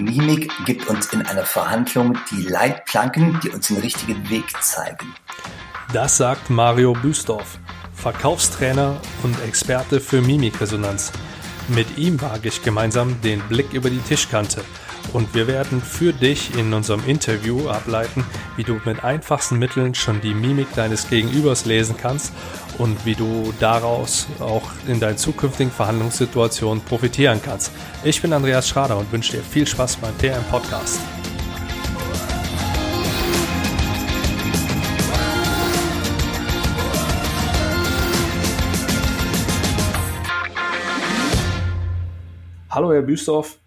Mimik gibt uns in einer Verhandlung die Leitplanken, die uns den richtigen Weg zeigen. Das sagt Mario Büstorf, Verkaufstrainer und Experte für Mimikresonanz. Mit ihm wage ich gemeinsam den Blick über die Tischkante und wir werden für dich in unserem Interview ableiten, wie du mit einfachsten Mitteln schon die Mimik deines Gegenübers lesen kannst und wie du daraus auch in deinen zukünftigen Verhandlungssituationen profitieren kannst. Ich bin Andreas Schrader und wünsche dir viel Spaß beim TM Podcast. Hallo Herr Büstorf,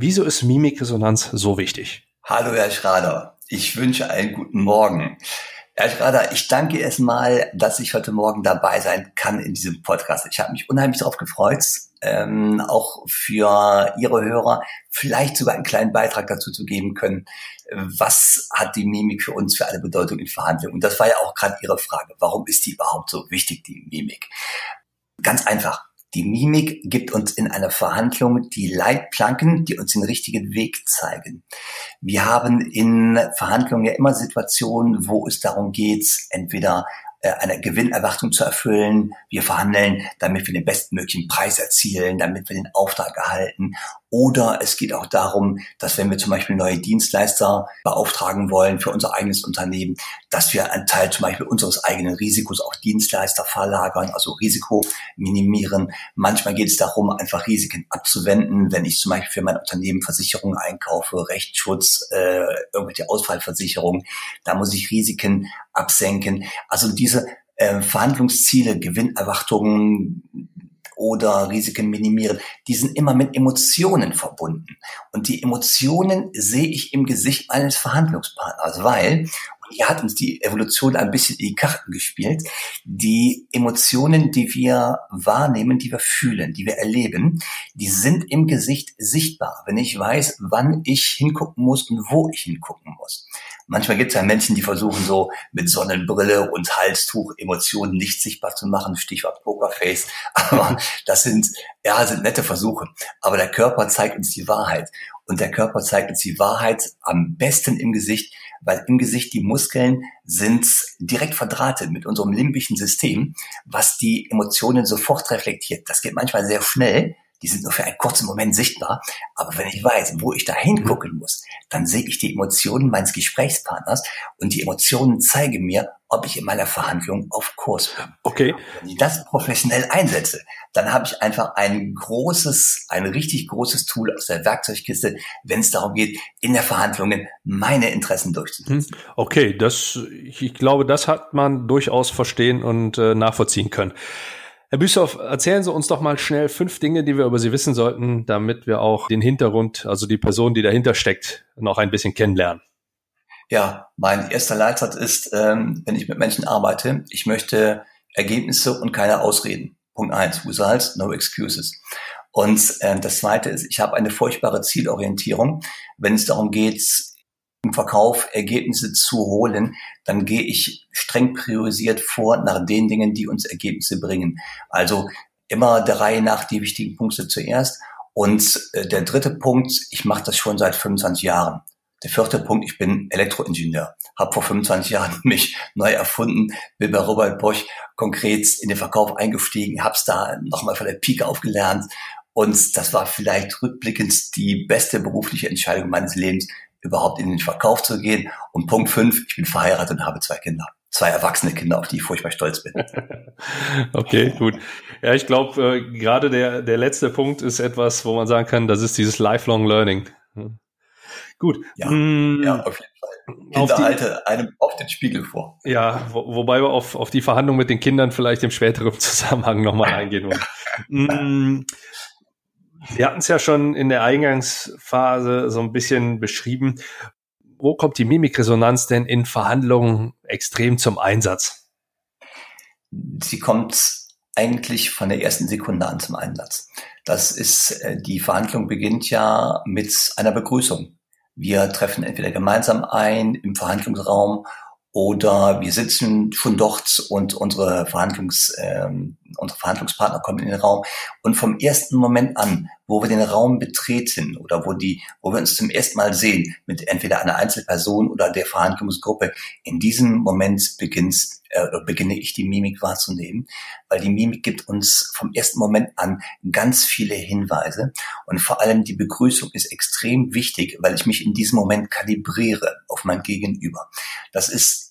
Wieso ist Mimikresonanz so wichtig? Hallo, Herr Schrader. Ich wünsche einen guten Morgen. Herr Schrader, ich danke erstmal, dass ich heute Morgen dabei sein kann in diesem Podcast. Ich habe mich unheimlich darauf gefreut, ähm, auch für Ihre Hörer vielleicht sogar einen kleinen Beitrag dazu zu geben können. Was hat die Mimik für uns für eine Bedeutung in Verhandlungen? Und das war ja auch gerade Ihre Frage. Warum ist die überhaupt so wichtig, die Mimik? Ganz einfach. Die Mimik gibt uns in einer Verhandlung die Leitplanken, die uns den richtigen Weg zeigen. Wir haben in Verhandlungen ja immer Situationen, wo es darum geht, entweder äh, eine Gewinnerwartung zu erfüllen. Wir verhandeln, damit wir den bestmöglichen Preis erzielen, damit wir den Auftrag erhalten. Oder es geht auch darum, dass wenn wir zum Beispiel neue Dienstleister beauftragen wollen für unser eigenes Unternehmen, dass wir einen Teil zum Beispiel unseres eigenen Risikos auf Dienstleister verlagern, also Risiko minimieren. Manchmal geht es darum, einfach Risiken abzuwenden, wenn ich zum Beispiel für mein Unternehmen Versicherungen einkaufe, Rechtsschutz, äh, irgendwelche Ausfallversicherungen, da muss ich Risiken absenken. Also diese äh, Verhandlungsziele, Gewinnerwartungen, oder Risiken minimieren, die sind immer mit Emotionen verbunden. Und die Emotionen sehe ich im Gesicht meines Verhandlungspartners, weil, und hier hat uns die Evolution ein bisschen in die Karten gespielt, die Emotionen, die wir wahrnehmen, die wir fühlen, die wir erleben, die sind im Gesicht sichtbar, wenn ich weiß, wann ich hingucken muss und wo ich hingucken muss. Manchmal gibt es ja Menschen, die versuchen so mit Sonnenbrille und Halstuch Emotionen nicht sichtbar zu machen, Stichwort Pokerface. Aber das sind, ja, sind nette Versuche. Aber der Körper zeigt uns die Wahrheit. Und der Körper zeigt uns die Wahrheit am besten im Gesicht, weil im Gesicht die Muskeln sind direkt verdrahtet mit unserem limbischen System, was die Emotionen sofort reflektiert. Das geht manchmal sehr schnell, die sind nur für einen kurzen Moment sichtbar. Aber wenn ich weiß, wo ich da hingucken muss, dann sehe ich die Emotionen meines Gesprächspartners und die Emotionen zeigen mir, ob ich in meiner Verhandlung auf Kurs bin. Okay. Wenn ich das professionell einsetze, dann habe ich einfach ein großes, ein richtig großes Tool aus der Werkzeugkiste, wenn es darum geht, in der Verhandlungen meine Interessen durchzusetzen. Hm. Okay, das, ich glaube, das hat man durchaus verstehen und äh, nachvollziehen können. Herr Büssow, erzählen Sie uns doch mal schnell fünf Dinge, die wir über Sie wissen sollten, damit wir auch den Hintergrund, also die Person, die dahinter steckt, noch ein bisschen kennenlernen. Ja, mein erster Leitsatz ist, ähm, wenn ich mit Menschen arbeite, ich möchte Ergebnisse und keine Ausreden. Punkt eins, Results, no excuses. Und äh, das zweite ist, ich habe eine furchtbare Zielorientierung, wenn es darum geht, im Verkauf Ergebnisse zu holen, dann gehe ich streng priorisiert vor nach den Dingen, die uns Ergebnisse bringen. Also immer der Reihe nach die wichtigen Punkte zuerst. Und äh, der dritte Punkt, ich mache das schon seit 25 Jahren. Der vierte Punkt, ich bin Elektroingenieur, habe vor 25 Jahren mich neu erfunden, bin bei Robert Bosch konkret in den Verkauf eingestiegen, habe es da nochmal von der Pike aufgelernt und das war vielleicht rückblickend die beste berufliche Entscheidung meines Lebens, überhaupt in den Verkauf zu gehen. Und Punkt fünf, ich bin verheiratet und habe zwei Kinder. Zwei erwachsene Kinder, auf die ich furchtbar stolz bin. okay, gut. Ja, ich glaube, äh, gerade der, der letzte Punkt ist etwas, wo man sagen kann, das ist dieses Lifelong Learning. Hm. Gut. Ja, mm, ja auf jeden Fall. Kinder die, halte einem auf den Spiegel vor. Ja, wo, wobei wir auf, auf die Verhandlung mit den Kindern vielleicht im späteren Zusammenhang nochmal eingehen wollen. mm, Sie hatten es ja schon in der Eingangsphase so ein bisschen beschrieben. Wo kommt die Mimikresonanz denn in Verhandlungen extrem zum Einsatz? Sie kommt eigentlich von der ersten Sekunde an zum Einsatz. Das ist, äh, die Verhandlung beginnt ja mit einer Begrüßung. Wir treffen entweder gemeinsam ein im Verhandlungsraum oder wir sitzen schon dort und unsere Verhandlungs, ähm, unsere Verhandlungspartner kommen in den Raum und vom ersten Moment an, wo wir den Raum betreten oder wo die, wo wir uns zum ersten Mal sehen mit entweder einer Einzelperson oder der Verhandlungsgruppe, in diesem Moment beginnt äh, beginne ich die Mimik wahrzunehmen, weil die Mimik gibt uns vom ersten Moment an ganz viele Hinweise und vor allem die Begrüßung ist extrem wichtig, weil ich mich in diesem Moment kalibriere auf mein Gegenüber. Das ist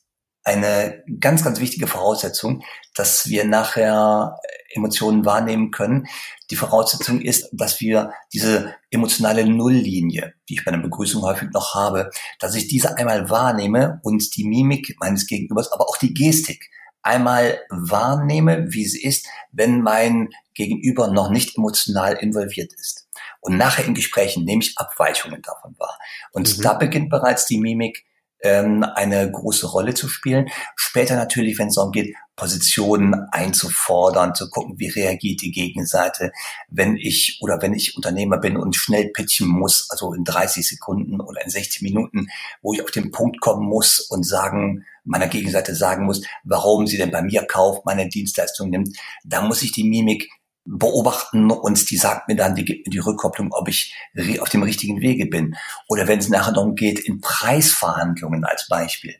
eine ganz, ganz wichtige Voraussetzung, dass wir nachher Emotionen wahrnehmen können. Die Voraussetzung ist, dass wir diese emotionale Nulllinie, die ich bei einer Begrüßung häufig noch habe, dass ich diese einmal wahrnehme und die Mimik meines Gegenübers, aber auch die Gestik einmal wahrnehme, wie sie ist, wenn mein Gegenüber noch nicht emotional involviert ist. Und nachher in Gesprächen nehme ich Abweichungen davon wahr. Und mhm. da beginnt bereits die Mimik ähm, eine große Rolle zu spielen. Später natürlich, wenn es darum geht, Positionen einzufordern, zu gucken, wie reagiert die Gegenseite, wenn ich oder wenn ich Unternehmer bin und schnell pitchen muss, also in 30 Sekunden oder in 60 Minuten, wo ich auf den Punkt kommen muss und sagen, meiner Gegenseite sagen muss, warum sie denn bei mir kauft, meine Dienstleistung nimmt, da muss ich die Mimik beobachten und die sagt mir dann, die gibt mir die Rückkopplung, ob ich auf dem richtigen Wege bin. Oder wenn es nachher darum geht, in Preisverhandlungen als Beispiel,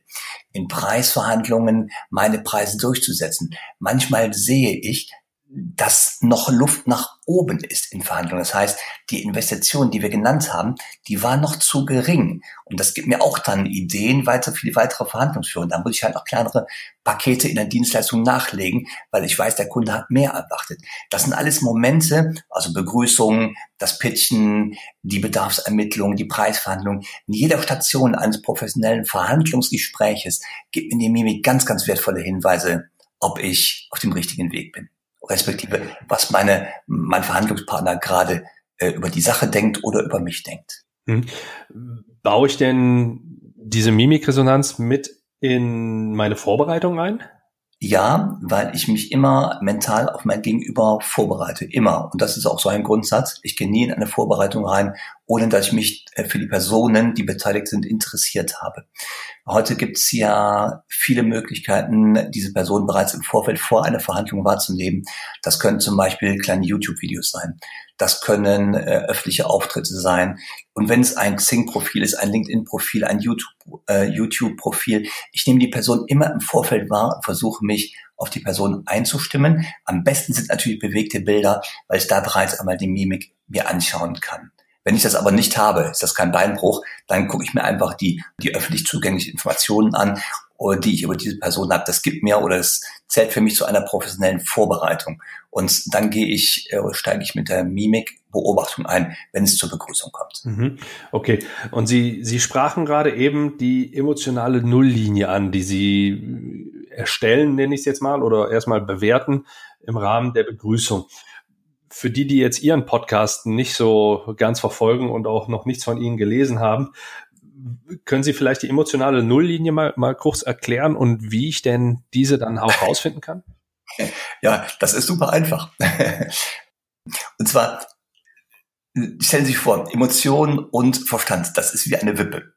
in Preisverhandlungen meine Preise durchzusetzen. Manchmal sehe ich, dass noch Luft nach oben ist in Verhandlungen. Das heißt, die Investition, die wir genannt haben, die war noch zu gering. Und das gibt mir auch dann Ideen weiter für die weitere Verhandlungsführung. Da muss ich halt noch kleinere Pakete in der Dienstleistung nachlegen, weil ich weiß, der Kunde hat mehr erwartet. Das sind alles Momente, also Begrüßungen, das Pitchen, die Bedarfsermittlung, die Preisverhandlung. In jeder Station eines professionellen Verhandlungsgespräches gibt mir die Mimik ganz, ganz wertvolle Hinweise, ob ich auf dem richtigen Weg bin respektive was meine, mein Verhandlungspartner gerade äh, über die Sache denkt oder über mich denkt. Hm. Baue ich denn diese Mimikresonanz mit in meine Vorbereitung ein? Ja, weil ich mich immer mental auf mein Gegenüber vorbereite. Immer. Und das ist auch so ein Grundsatz. Ich gehe nie in eine Vorbereitung rein, ohne dass ich mich äh, für die Personen, die beteiligt sind, interessiert habe. Heute gibt es ja viele Möglichkeiten, diese Person bereits im Vorfeld vor einer Verhandlung wahrzunehmen. Das können zum Beispiel kleine YouTube-Videos sein. Das können äh, öffentliche Auftritte sein. Und wenn es ein Xing-Profil ist, ein LinkedIn-Profil, ein äh, YouTube-Profil, äh, YouTube ich nehme die Person immer im Vorfeld wahr und versuche mich auf die Person einzustimmen. Am besten sind natürlich bewegte Bilder, weil ich da bereits einmal die Mimik mir anschauen kann. Wenn ich das aber nicht habe, ist das kein Beinbruch, dann gucke ich mir einfach die, die öffentlich zugänglichen Informationen an, die ich über diese Person habe. Das gibt mir oder es zählt für mich zu einer professionellen Vorbereitung. Und dann gehe ich, äh, steige ich mit der Mimik Beobachtung ein, wenn es zur Begrüßung kommt. Mhm. Okay. Und Sie, Sie sprachen gerade eben die emotionale Nulllinie an, die Sie erstellen, nenne ich es jetzt mal, oder erstmal bewerten im Rahmen der Begrüßung für die, die jetzt Ihren Podcast nicht so ganz verfolgen und auch noch nichts von Ihnen gelesen haben, können Sie vielleicht die emotionale Nulllinie mal, mal kurz erklären und wie ich denn diese dann auch rausfinden kann? Ja, das ist super einfach. Und zwar, stellen Sie sich vor, Emotion und Verstand, das ist wie eine Wippe.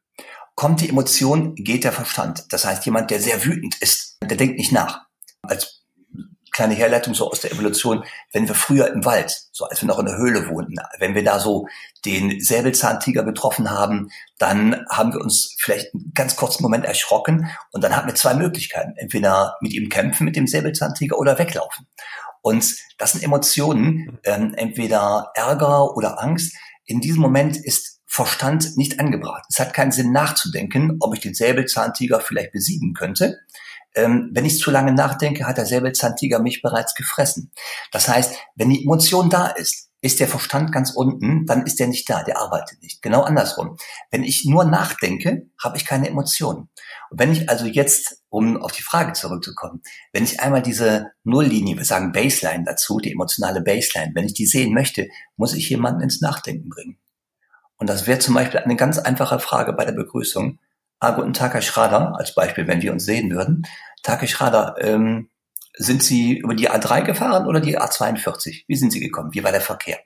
Kommt die Emotion, geht der Verstand. Das heißt, jemand, der sehr wütend ist, der denkt nicht nach. Als kleine Herleitung so aus der Evolution, wenn wir früher im Wald, so als wir noch in der Höhle wohnten, wenn wir da so den Säbelzahntiger getroffen haben, dann haben wir uns vielleicht einen ganz kurzen Moment erschrocken und dann hatten wir zwei Möglichkeiten. Entweder mit ihm kämpfen, mit dem Säbelzahntiger oder weglaufen. Und das sind Emotionen, ähm, entweder Ärger oder Angst. In diesem Moment ist Verstand nicht angebracht. Es hat keinen Sinn nachzudenken, ob ich den Säbelzahntiger vielleicht besiegen könnte ähm, wenn ich zu lange nachdenke, hat der Säbelzahntiger mich bereits gefressen. Das heißt, wenn die Emotion da ist, ist der Verstand ganz unten, dann ist der nicht da, der arbeitet nicht. Genau andersrum. Wenn ich nur nachdenke, habe ich keine Emotionen. Und wenn ich also jetzt, um auf die Frage zurückzukommen, wenn ich einmal diese Nulllinie, wir sagen Baseline dazu, die emotionale Baseline, wenn ich die sehen möchte, muss ich jemanden ins Nachdenken bringen. Und das wäre zum Beispiel eine ganz einfache Frage bei der Begrüßung. Ah, guten Tag, Herr Schrader, als Beispiel, wenn wir uns sehen würden. Tag, Herr Schrader, ähm, sind Sie über die A3 gefahren oder die A42? Wie sind Sie gekommen? Wie war der Verkehr?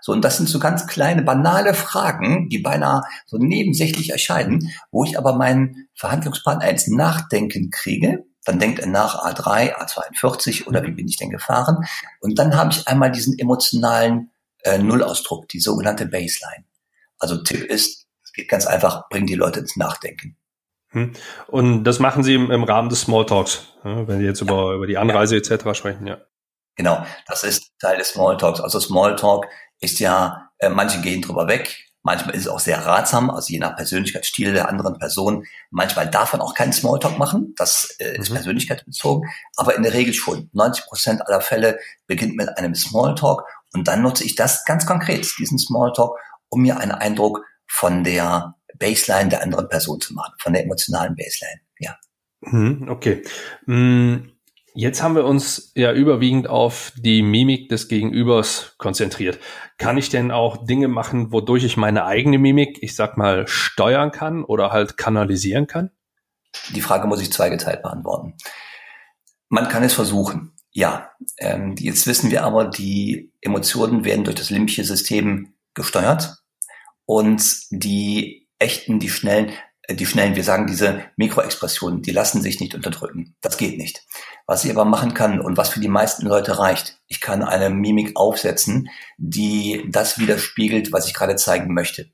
So, und das sind so ganz kleine, banale Fragen, die beinahe so nebensächlich erscheinen, wo ich aber meinen Verhandlungspartner ins Nachdenken kriege. Dann denkt er nach A3, A42 oder wie bin ich denn gefahren? Und dann habe ich einmal diesen emotionalen äh, Nullausdruck, die sogenannte Baseline. Also Tipp ist, es geht ganz einfach, bring die Leute ins Nachdenken. Hm. Und das machen Sie im, im Rahmen des Smalltalks, wenn Sie jetzt ja. über, über die Anreise ja. etc. sprechen, ja. Genau, das ist Teil des Smalltalks. Also Smalltalk ist ja, äh, manche gehen drüber weg, manchmal ist es auch sehr ratsam, also je nach Persönlichkeitsstil der anderen Person. Manchmal darf man auch keinen Smalltalk machen, das äh, ist mhm. persönlichkeitsbezogen, aber in der Regel schon. 90 Prozent aller Fälle beginnt mit einem Smalltalk und dann nutze ich das ganz konkret, diesen Smalltalk, um mir einen Eindruck von der Baseline der anderen Person zu machen, von der emotionalen Baseline, ja. Mhm, okay. Mm, Jetzt haben wir uns ja überwiegend auf die Mimik des Gegenübers konzentriert. Kann ich denn auch Dinge machen, wodurch ich meine eigene Mimik, ich sag mal, steuern kann oder halt kanalisieren kann? Die Frage muss ich zweigeteilt beantworten. Man kann es versuchen, ja. Ähm, jetzt wissen wir aber, die Emotionen werden durch das limbische System gesteuert und die echten, die schnellen die schnellen, wir sagen diese Mikroexpressionen, die lassen sich nicht unterdrücken. Das geht nicht. Was ich aber machen kann und was für die meisten Leute reicht, ich kann eine Mimik aufsetzen, die das widerspiegelt, was ich gerade zeigen möchte.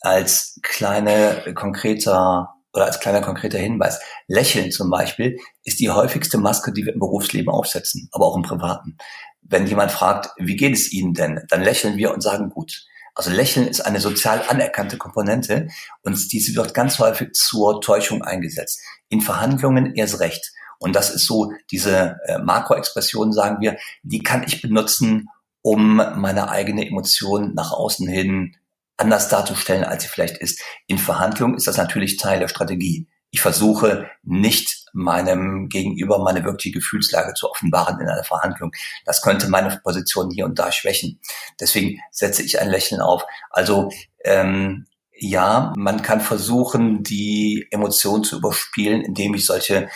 Als kleine konkreter oder als kleiner konkreter Hinweis. Lächeln zum Beispiel ist die häufigste Maske, die wir im Berufsleben aufsetzen, aber auch im Privaten. Wenn jemand fragt, wie geht es Ihnen denn, dann lächeln wir und sagen gut. Also Lächeln ist eine sozial anerkannte Komponente und diese wird ganz häufig zur Täuschung eingesetzt. In Verhandlungen erst recht. Und das ist so, diese äh, Makroexpression, sagen wir, die kann ich benutzen, um meine eigene Emotion nach außen hin anders darzustellen, als sie vielleicht ist. In Verhandlungen ist das natürlich Teil der Strategie. Ich versuche nicht meinem Gegenüber meine wirkliche Gefühlslage zu offenbaren in einer Verhandlung. Das könnte meine Position hier und da schwächen. Deswegen setze ich ein Lächeln auf. Also ähm, ja, man kann versuchen, die Emotionen zu überspielen, indem ich solche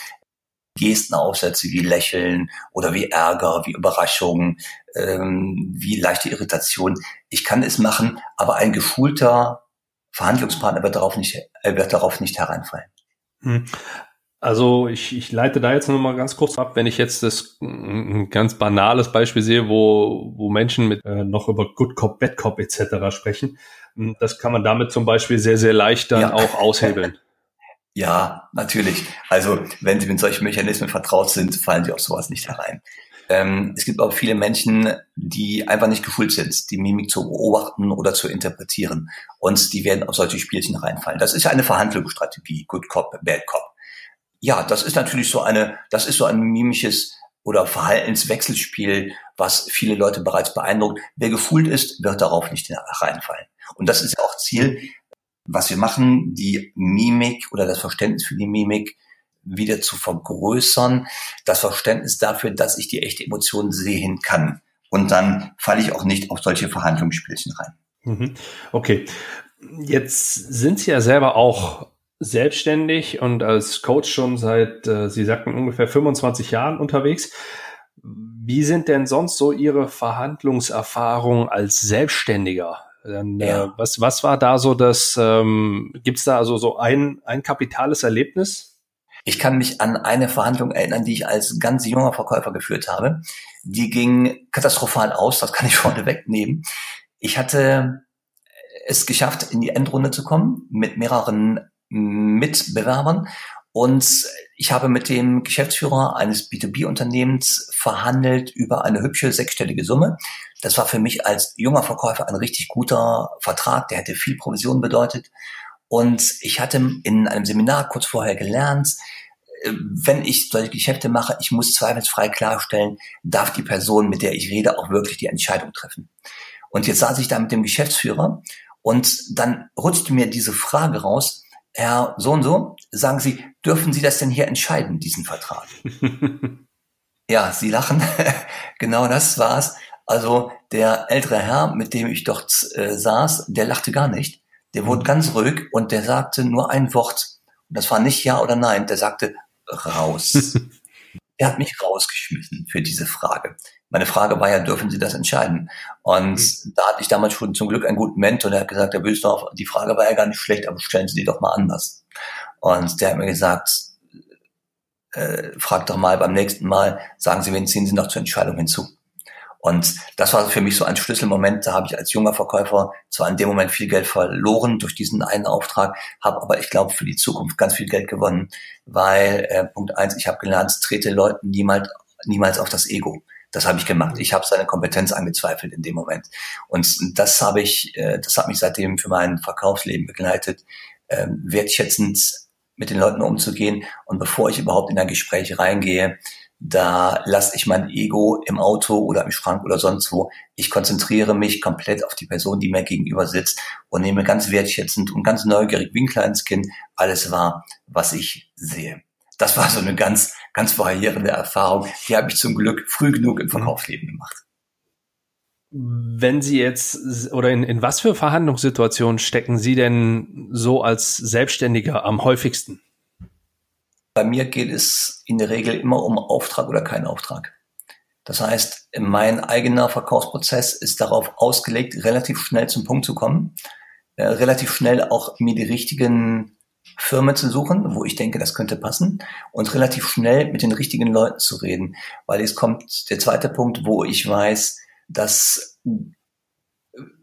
Gesten aufsetze, wie Lächeln oder wie Ärger, wie Überraschung, ähm, wie leichte Irritation. Ich kann es machen, aber ein geschulter Verhandlungspartner wird darauf nicht, äh, wird darauf nicht hereinfallen. Hm. Also ich, ich leite da jetzt noch mal ganz kurz ab, wenn ich jetzt das ein ganz banales Beispiel sehe, wo, wo Menschen mit äh, noch über Good Cop, Bad Cop etc. sprechen, hm, das kann man damit zum Beispiel sehr, sehr leicht dann ja. auch aushebeln. Ja, natürlich. Also wenn Sie mit solchen Mechanismen vertraut sind, fallen Sie auf sowas nicht herein. Ähm, es gibt auch viele Menschen, die einfach nicht geschult sind, die Mimik zu beobachten oder zu interpretieren. Und die werden auf solche Spielchen reinfallen. Das ist ja eine Verhandlungsstrategie, Good Cop, Bad Cop. Ja, das ist natürlich so eine, das ist so ein mimisches oder Verhaltenswechselspiel, was viele Leute bereits beeindruckt. Wer gefühlt ist, wird darauf nicht reinfallen. Und das ist auch Ziel, was wir machen, die Mimik oder das Verständnis für die Mimik wieder zu vergrößern, das Verständnis dafür, dass ich die echte Emotion sehen kann. Und dann falle ich auch nicht auf solche Verhandlungsspielchen rein. Mhm. Okay. Jetzt sind Sie ja selber auch selbstständig und als Coach schon seit, äh, Sie sagten, ungefähr 25 Jahren unterwegs. Wie sind denn sonst so Ihre Verhandlungserfahrungen als Selbstständiger? Dann, äh, ja. äh, was, was war da so das, ähm, gibt es da also so ein, ein kapitales Erlebnis? Ich kann mich an eine Verhandlung erinnern, die ich als ganz junger Verkäufer geführt habe. Die ging katastrophal aus, das kann ich vorne wegnehmen. Ich hatte es geschafft, in die Endrunde zu kommen mit mehreren Mitbewerbern. Und ich habe mit dem Geschäftsführer eines B2B-Unternehmens verhandelt über eine hübsche sechsstellige Summe. Das war für mich als junger Verkäufer ein richtig guter Vertrag, der hätte viel Provision bedeutet. Und ich hatte in einem Seminar kurz vorher gelernt, äh, wenn ich solche Geschäfte mache, ich muss zweifelsfrei klarstellen, darf die Person, mit der ich rede, auch wirklich die Entscheidung treffen. Und jetzt saß ich da mit dem Geschäftsführer und dann rutschte mir diese Frage raus, Herr so und so, sagen Sie, dürfen Sie das denn hier entscheiden, diesen Vertrag? ja, Sie lachen. genau das war's. Also der ältere Herr, mit dem ich dort äh, saß, der lachte gar nicht. Der wurde ganz ruhig und der sagte nur ein Wort. Und das war nicht Ja oder Nein. Der sagte raus. er hat mich rausgeschmissen für diese Frage. Meine Frage war ja, dürfen Sie das entscheiden? Und mhm. da hatte ich damals schon zum Glück einen guten Mentor, der hat gesagt, Herr Bösdorf, die Frage war ja gar nicht schlecht, aber stellen Sie die doch mal anders. Und der hat mir gesagt, äh, frag doch mal beim nächsten Mal, sagen Sie, wen ziehen Sie noch zur Entscheidung hinzu? Und das war für mich so ein Schlüsselmoment. Da habe ich als junger Verkäufer zwar in dem Moment viel Geld verloren durch diesen einen Auftrag, habe aber ich glaube für die Zukunft ganz viel Geld gewonnen, weil äh, Punkt eins, ich habe gelernt, trete Leuten niemals niemals auf das Ego. Das habe ich gemacht. Ich habe seine Kompetenz angezweifelt in dem Moment. Und das habe ich, äh, das hat mich seitdem für mein Verkaufsleben begleitet, äh, wertschätzend mit den Leuten umzugehen. Und bevor ich überhaupt in ein Gespräch reingehe, da lasse ich mein Ego im Auto oder im Schrank oder sonst wo. Ich konzentriere mich komplett auf die Person, die mir gegenüber sitzt und nehme ganz wertschätzend und ganz neugierig wie ein kleines Kind alles wahr, was ich sehe. Das war so eine ganz, ganz variierende Erfahrung. Die habe ich zum Glück früh genug im Verkaufsleben gemacht. Wenn Sie jetzt oder in, in was für Verhandlungssituationen stecken Sie denn so als Selbstständiger am häufigsten? Bei mir geht es in der Regel immer um Auftrag oder keinen Auftrag. Das heißt, mein eigener Verkaufsprozess ist darauf ausgelegt, relativ schnell zum Punkt zu kommen, äh, relativ schnell auch mir die richtigen Firmen zu suchen, wo ich denke, das könnte passen und relativ schnell mit den richtigen Leuten zu reden, weil es kommt der zweite Punkt, wo ich weiß, dass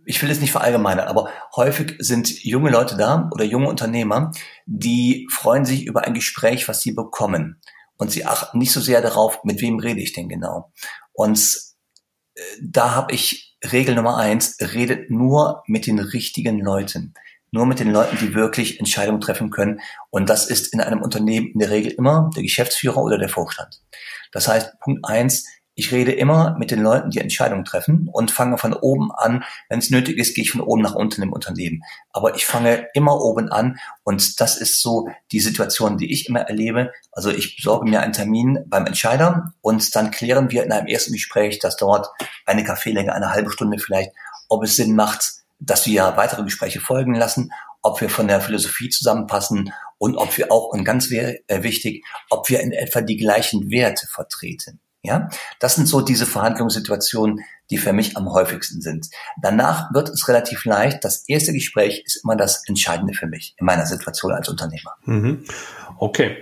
ich will es nicht verallgemeinern, aber häufig sind junge Leute da oder junge Unternehmer, die freuen sich über ein Gespräch, was sie bekommen. Und sie achten nicht so sehr darauf, mit wem rede ich denn genau. Und äh, da habe ich Regel Nummer eins, redet nur mit den richtigen Leuten. Nur mit den Leuten, die wirklich Entscheidungen treffen können. Und das ist in einem Unternehmen in der Regel immer der Geschäftsführer oder der Vorstand. Das heißt, Punkt eins, ich rede immer mit den Leuten, die Entscheidungen treffen und fange von oben an. Wenn es nötig ist, gehe ich von oben nach unten im Unternehmen. Aber ich fange immer oben an und das ist so die Situation, die ich immer erlebe. Also ich besorge mir einen Termin beim Entscheider und dann klären wir in einem ersten Gespräch, das dauert eine Kaffeelänge, eine halbe Stunde vielleicht, ob es Sinn macht, dass wir weitere Gespräche folgen lassen, ob wir von der Philosophie zusammenpassen und ob wir auch, und ganz äh, wichtig, ob wir in etwa die gleichen Werte vertreten. Ja, das sind so diese Verhandlungssituationen, die für mich am häufigsten sind. Danach wird es relativ leicht. Das erste Gespräch ist immer das Entscheidende für mich in meiner Situation als Unternehmer. Mhm. Okay.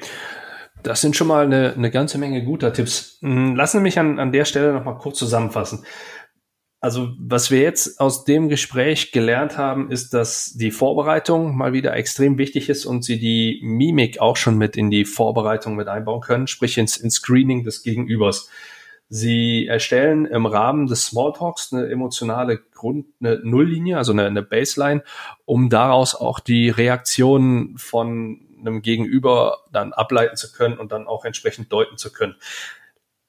Das sind schon mal eine, eine ganze Menge guter Tipps. Hm, lassen Sie mich an, an der Stelle noch mal kurz zusammenfassen. Also was wir jetzt aus dem Gespräch gelernt haben, ist, dass die Vorbereitung mal wieder extrem wichtig ist und Sie die Mimik auch schon mit in die Vorbereitung mit einbauen können, sprich ins, ins Screening des Gegenübers. Sie erstellen im Rahmen des Smalltalks eine emotionale Grund, eine Nulllinie, also eine, eine Baseline, um daraus auch die Reaktionen von einem Gegenüber dann ableiten zu können und dann auch entsprechend deuten zu können.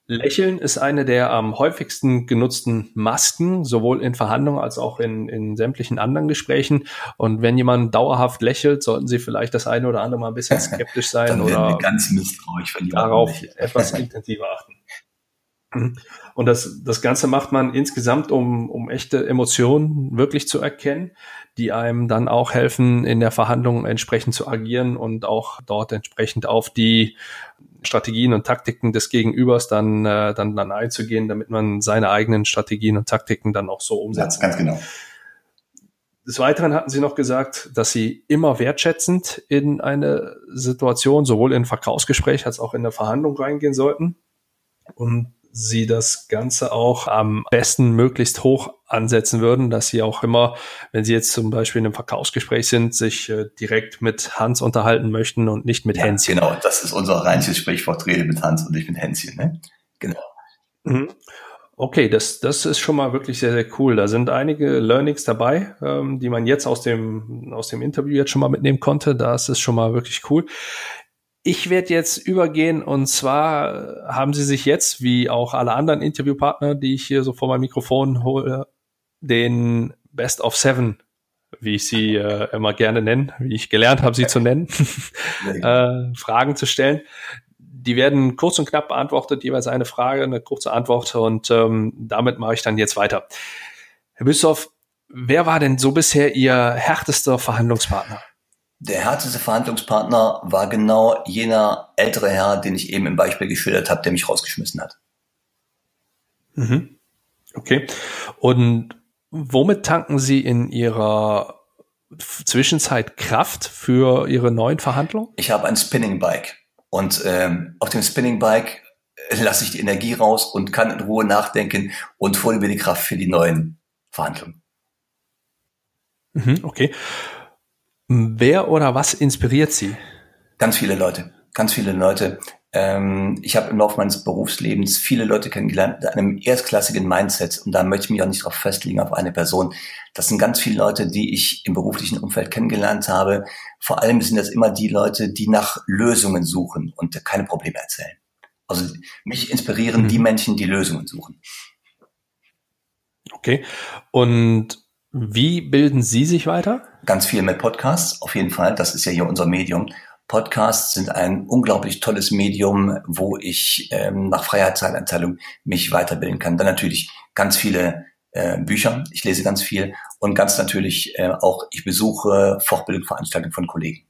Lächeln ist eine der am häufigsten genutzten Masken, sowohl in Verhandlungen als auch in, in sämtlichen anderen Gesprächen. Und wenn jemand dauerhaft lächelt, sollten Sie vielleicht das eine oder andere mal ein bisschen skeptisch sein Dann oder ganz misstrauisch, wenn darauf etwas intensiver achten. Und das, das Ganze macht man insgesamt, um, um echte Emotionen wirklich zu erkennen, die einem dann auch helfen, in der Verhandlung entsprechend zu agieren und auch dort entsprechend auf die Strategien und Taktiken des Gegenübers dann, äh, dann, dann einzugehen, damit man seine eigenen Strategien und Taktiken dann auch so umsetzt. Ja, ganz genau. Des Weiteren hatten Sie noch gesagt, dass Sie immer wertschätzend in eine Situation, sowohl in Verkaufsgespräch als auch in der Verhandlung reingehen sollten. Und sie das Ganze auch am besten möglichst hoch ansetzen würden, dass sie auch immer, wenn sie jetzt zum Beispiel in einem Verkaufsgespräch sind, sich äh, direkt mit Hans unterhalten möchten und nicht mit ja, Hänschen. Genau, das ist unser reinliches Sprichwort, rede mit Hans und nicht mit Hänschen. Ne? Genau. Mhm. Okay, das, das ist schon mal wirklich sehr, sehr cool. Da sind einige Learnings dabei, ähm, die man jetzt aus dem, aus dem Interview jetzt schon mal mitnehmen konnte. Das ist schon mal wirklich cool. Ich werde jetzt übergehen und zwar haben Sie sich jetzt, wie auch alle anderen Interviewpartner, die ich hier so vor meinem Mikrofon hole, den Best of Seven, wie ich sie äh, immer gerne nenne, wie ich gelernt habe, sie zu nennen, äh, Fragen zu stellen. Die werden kurz und knapp beantwortet, jeweils eine Frage, eine kurze Antwort und ähm, damit mache ich dann jetzt weiter. Herr Büssow, wer war denn so bisher Ihr härtester Verhandlungspartner? Der härteste Verhandlungspartner war genau jener ältere Herr, den ich eben im Beispiel geschildert habe, der mich rausgeschmissen hat. Mhm. Okay. Und womit tanken Sie in Ihrer Zwischenzeit Kraft für Ihre neuen Verhandlungen? Ich habe ein Spinning Bike und ähm, auf dem Spinning Bike lasse ich die Energie raus und kann in Ruhe nachdenken und hole mir die Kraft für die neuen Verhandlungen. Mhm, okay. Wer oder was inspiriert Sie? Ganz viele Leute. Ganz viele Leute. Ähm, ich habe im Laufe meines Berufslebens viele Leute kennengelernt mit einem erstklassigen Mindset und da möchte ich mich auch nicht darauf festlegen auf eine Person. Das sind ganz viele Leute, die ich im beruflichen Umfeld kennengelernt habe. Vor allem sind das immer die Leute, die nach Lösungen suchen und keine Probleme erzählen. Also mich inspirieren mhm. die Menschen, die Lösungen suchen. Okay. Und wie bilden Sie sich weiter? Ganz viel mit Podcasts, auf jeden Fall. Das ist ja hier unser Medium. Podcasts sind ein unglaublich tolles Medium, wo ich ähm, nach Freiheitszeitanteilung mich weiterbilden kann. Dann natürlich ganz viele äh, Bücher. Ich lese ganz viel und ganz natürlich äh, auch, ich besuche Fortbildungsveranstaltungen von Kollegen.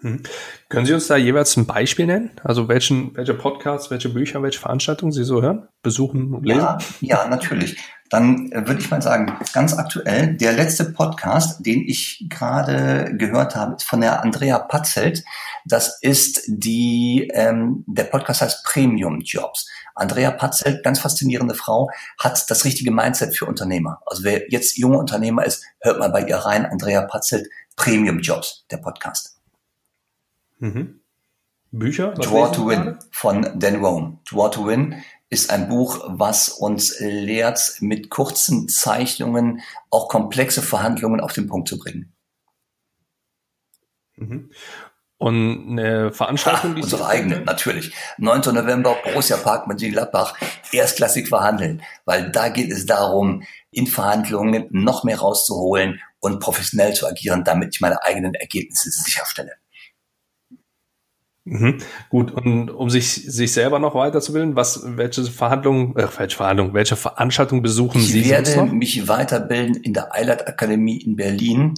Hm. Können Sie uns da jeweils ein Beispiel nennen? Also welchen, welche Podcasts, welche Bücher, welche Veranstaltungen Sie so hören, besuchen und lesen? Ja, ja, natürlich. Dann äh, würde ich mal sagen, ganz aktuell, der letzte Podcast, den ich gerade gehört habe, ist von der Andrea Patzelt. Das ist die, ähm, der Podcast heißt Premium Jobs. Andrea Patzelt, ganz faszinierende Frau, hat das richtige Mindset für Unternehmer. Also wer jetzt junger Unternehmer ist, hört mal bei ihr rein. Andrea Patzelt, Premium Jobs, der Podcast. Mhm. Bücher? Draw to Win gerade? von Dan Rome. Draw to Win ist ein Buch, was uns lehrt, mit kurzen Zeichnungen auch komplexe Verhandlungen auf den Punkt zu bringen. Mhm. Und eine Veranstaltung, die unsere eigene, natürlich. 9. November, Borussia Park Mönchengladbach, erstklassig verhandeln, weil da geht es darum, in Verhandlungen noch mehr rauszuholen und professionell zu agieren, damit ich meine eigenen Ergebnisse sicherstelle. Mhm. Gut, und um sich, sich selber noch weiterzubilden, was, welche Verhandlungen, äh, welche Verhandlungen, welche Veranstaltungen besuchen ich Sie? Ich werde mich weiterbilden in der Eilert Akademie in Berlin,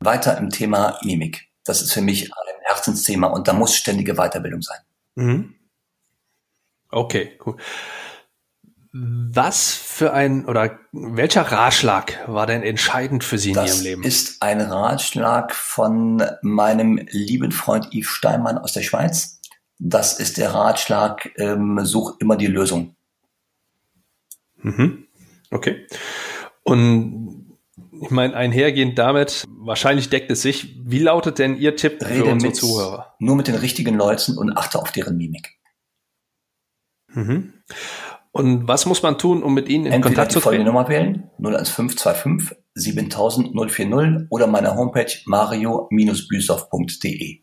weiter im Thema Mimik. Das ist für mich ein Herzensthema und da muss ständige Weiterbildung sein. Mhm. Okay, cool. Was für ein oder welcher Ratschlag war denn entscheidend für Sie in das Ihrem Leben? Das ist ein Ratschlag von meinem lieben Freund Yves Steinmann aus der Schweiz. Das ist der Ratschlag, ähm, such immer die Lösung. Mhm. Okay. Und ich meine, einhergehend damit, wahrscheinlich deckt es sich. Wie lautet denn Ihr Tipp Rede für unsere mit, Zuhörer? Nur mit den richtigen Leuten und achte auf deren Mimik. Mhm. Und was muss man tun, um mit Ihnen in Entweder Kontakt zu treten? die Nummer wählen, 01525 7000 040 oder meine Homepage mario-büsov.de.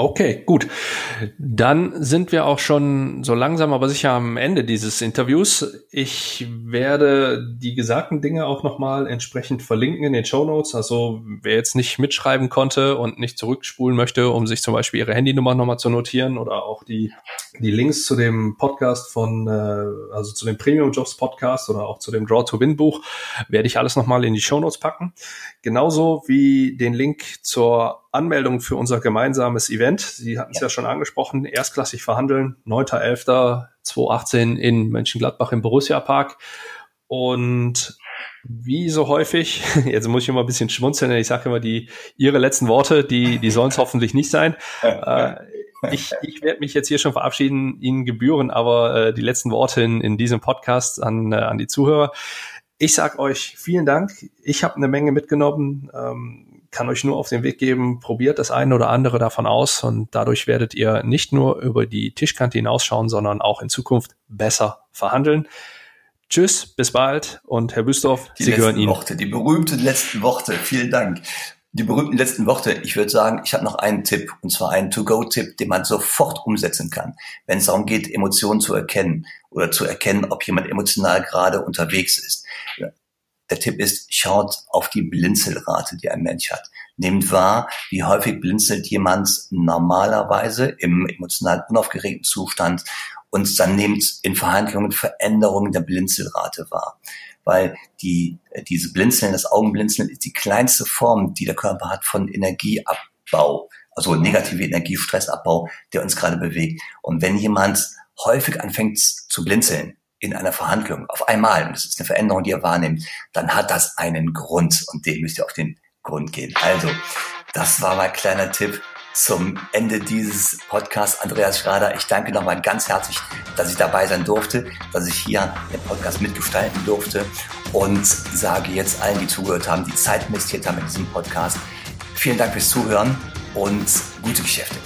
Okay, gut. Dann sind wir auch schon so langsam aber sicher am Ende dieses Interviews. Ich werde die gesagten Dinge auch nochmal entsprechend verlinken in den Show Notes. Also wer jetzt nicht mitschreiben konnte und nicht zurückspulen möchte, um sich zum Beispiel ihre Handynummer nochmal zu notieren oder auch die, die Links zu dem Podcast von, äh, also zu dem Premium Jobs Podcast oder auch zu dem Draw to Win Buch, werde ich alles nochmal in die Show Notes packen. Genauso wie den Link zur Anmeldung für unser gemeinsames Event. Sie hatten es ja. ja schon angesprochen, erstklassig verhandeln, 9.11.2018 in Mönchengladbach im Borussia Park. Und wie so häufig, jetzt muss ich immer ein bisschen schmunzeln, ich sage immer die ihre letzten Worte, die, die sollen es hoffentlich nicht sein. Äh, ich, ich werde mich jetzt hier schon verabschieden, Ihnen gebühren, aber äh, die letzten Worte in, in diesem Podcast an, äh, an die Zuhörer. Ich sag euch vielen Dank. Ich habe eine Menge mitgenommen. Ähm, kann euch nur auf den Weg geben, probiert das eine oder andere davon aus und dadurch werdet ihr nicht nur über die Tischkante hinausschauen, sondern auch in Zukunft besser verhandeln. Tschüss, bis bald und Herr Büstorf, die Sie gehören Ihnen. Worte, die berühmten letzten Worte. Vielen Dank. Die berühmten letzten Worte. Ich würde sagen, ich habe noch einen Tipp, und zwar einen To-Go-Tipp, den man sofort umsetzen kann, wenn es darum geht, Emotionen zu erkennen oder zu erkennen, ob jemand emotional gerade unterwegs ist. Der Tipp ist, schaut auf die Blinzelrate, die ein Mensch hat. Nehmt wahr, wie häufig blinzelt jemand normalerweise im emotional unaufgeregten Zustand und dann nehmt in Verhandlungen Veränderungen der Blinzelrate wahr. weil die, diese Blinzeln, das Augenblinzeln ist die kleinste Form, die der Körper hat von Energieabbau, also negative Energiestressabbau, der uns gerade bewegt. Und wenn jemand häufig anfängt zu blinzeln, in einer Verhandlung auf einmal, und das ist eine Veränderung, die ihr wahrnimmt, dann hat das einen Grund und dem müsst ihr auf den Grund gehen. Also, das war mein kleiner Tipp zum Ende dieses Podcasts. Andreas Schrader, ich danke nochmal ganz herzlich, dass ich dabei sein durfte, dass ich hier den Podcast mitgestalten durfte und sage jetzt allen, die zugehört haben, die Zeit investiert haben in diesem Podcast, vielen Dank fürs Zuhören und gute Geschäfte.